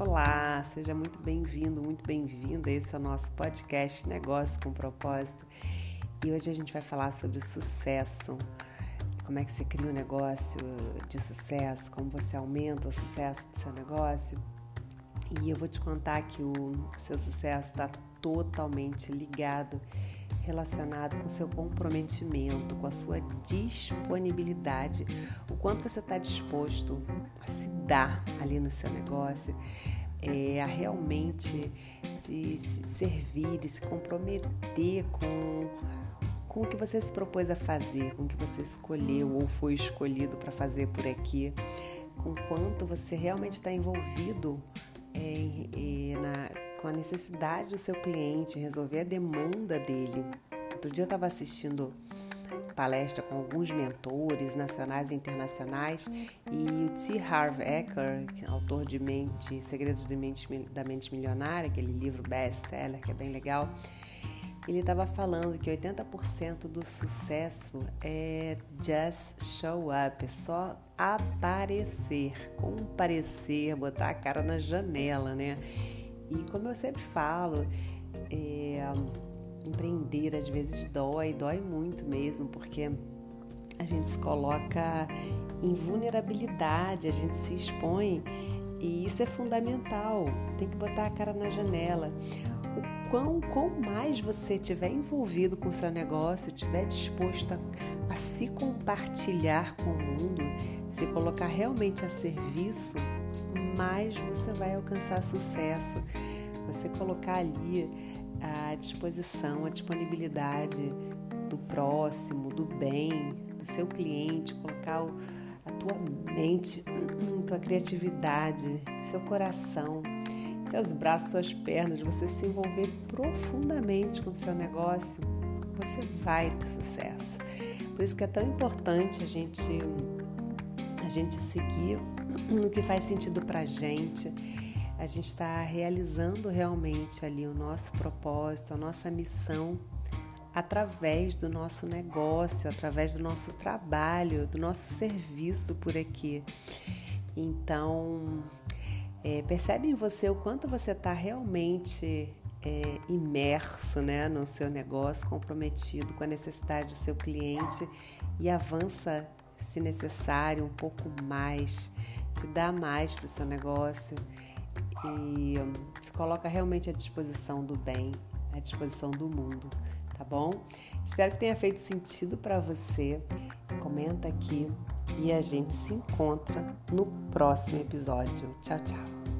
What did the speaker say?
Olá, seja muito bem-vindo, muito bem-vinda. Esse é o nosso podcast Negócio com Propósito. E hoje a gente vai falar sobre sucesso. Como é que você cria um negócio de sucesso, como você aumenta o sucesso do seu negócio. E eu vou te contar que o seu sucesso está totalmente ligado relacionado com seu comprometimento, com a sua disponibilidade, o quanto você está disposto a se dar ali no seu negócio, é, a realmente se, se servir e se comprometer com, com o que você se propôs a fazer, com o que você escolheu ou foi escolhido para fazer por aqui, com quanto você realmente está envolvido é, é, na com a necessidade do seu cliente, resolver a demanda dele. Outro dia eu estava assistindo palestra com alguns mentores nacionais e internacionais e o T. Harv Eker, é autor de Mente, Segredos de Mente, da Mente Milionária, aquele livro best-seller que é bem legal, ele estava falando que 80% do sucesso é just show up, é só aparecer, comparecer, botar a cara na janela, né? E como eu sempre falo, é, empreender às vezes dói, dói muito mesmo, porque a gente se coloca em vulnerabilidade, a gente se expõe e isso é fundamental. Tem que botar a cara na janela. O quão, quão mais você tiver envolvido com o seu negócio, tiver disposto a, a se compartilhar com o mundo, se colocar realmente a serviço, mais você vai alcançar sucesso. Você colocar ali a disposição, a disponibilidade do próximo, do bem, do seu cliente, colocar a tua mente, tua criatividade, seu coração, seus braços, suas pernas, você se envolver profundamente com o seu negócio, você vai ter sucesso. Por isso que é tão importante a gente gente seguir no que faz sentido para a gente. A gente está realizando realmente ali o nosso propósito, a nossa missão através do nosso negócio, através do nosso trabalho, do nosso serviço por aqui. Então, é, percebe em você o quanto você está realmente é, imerso né, no seu negócio, comprometido com a necessidade do seu cliente e avança, se necessário, um pouco mais se dá mais para o seu negócio e hum, se coloca realmente à disposição do bem, à disposição do mundo, tá bom? Espero que tenha feito sentido para você. Comenta aqui e a gente se encontra no próximo episódio. Tchau, tchau.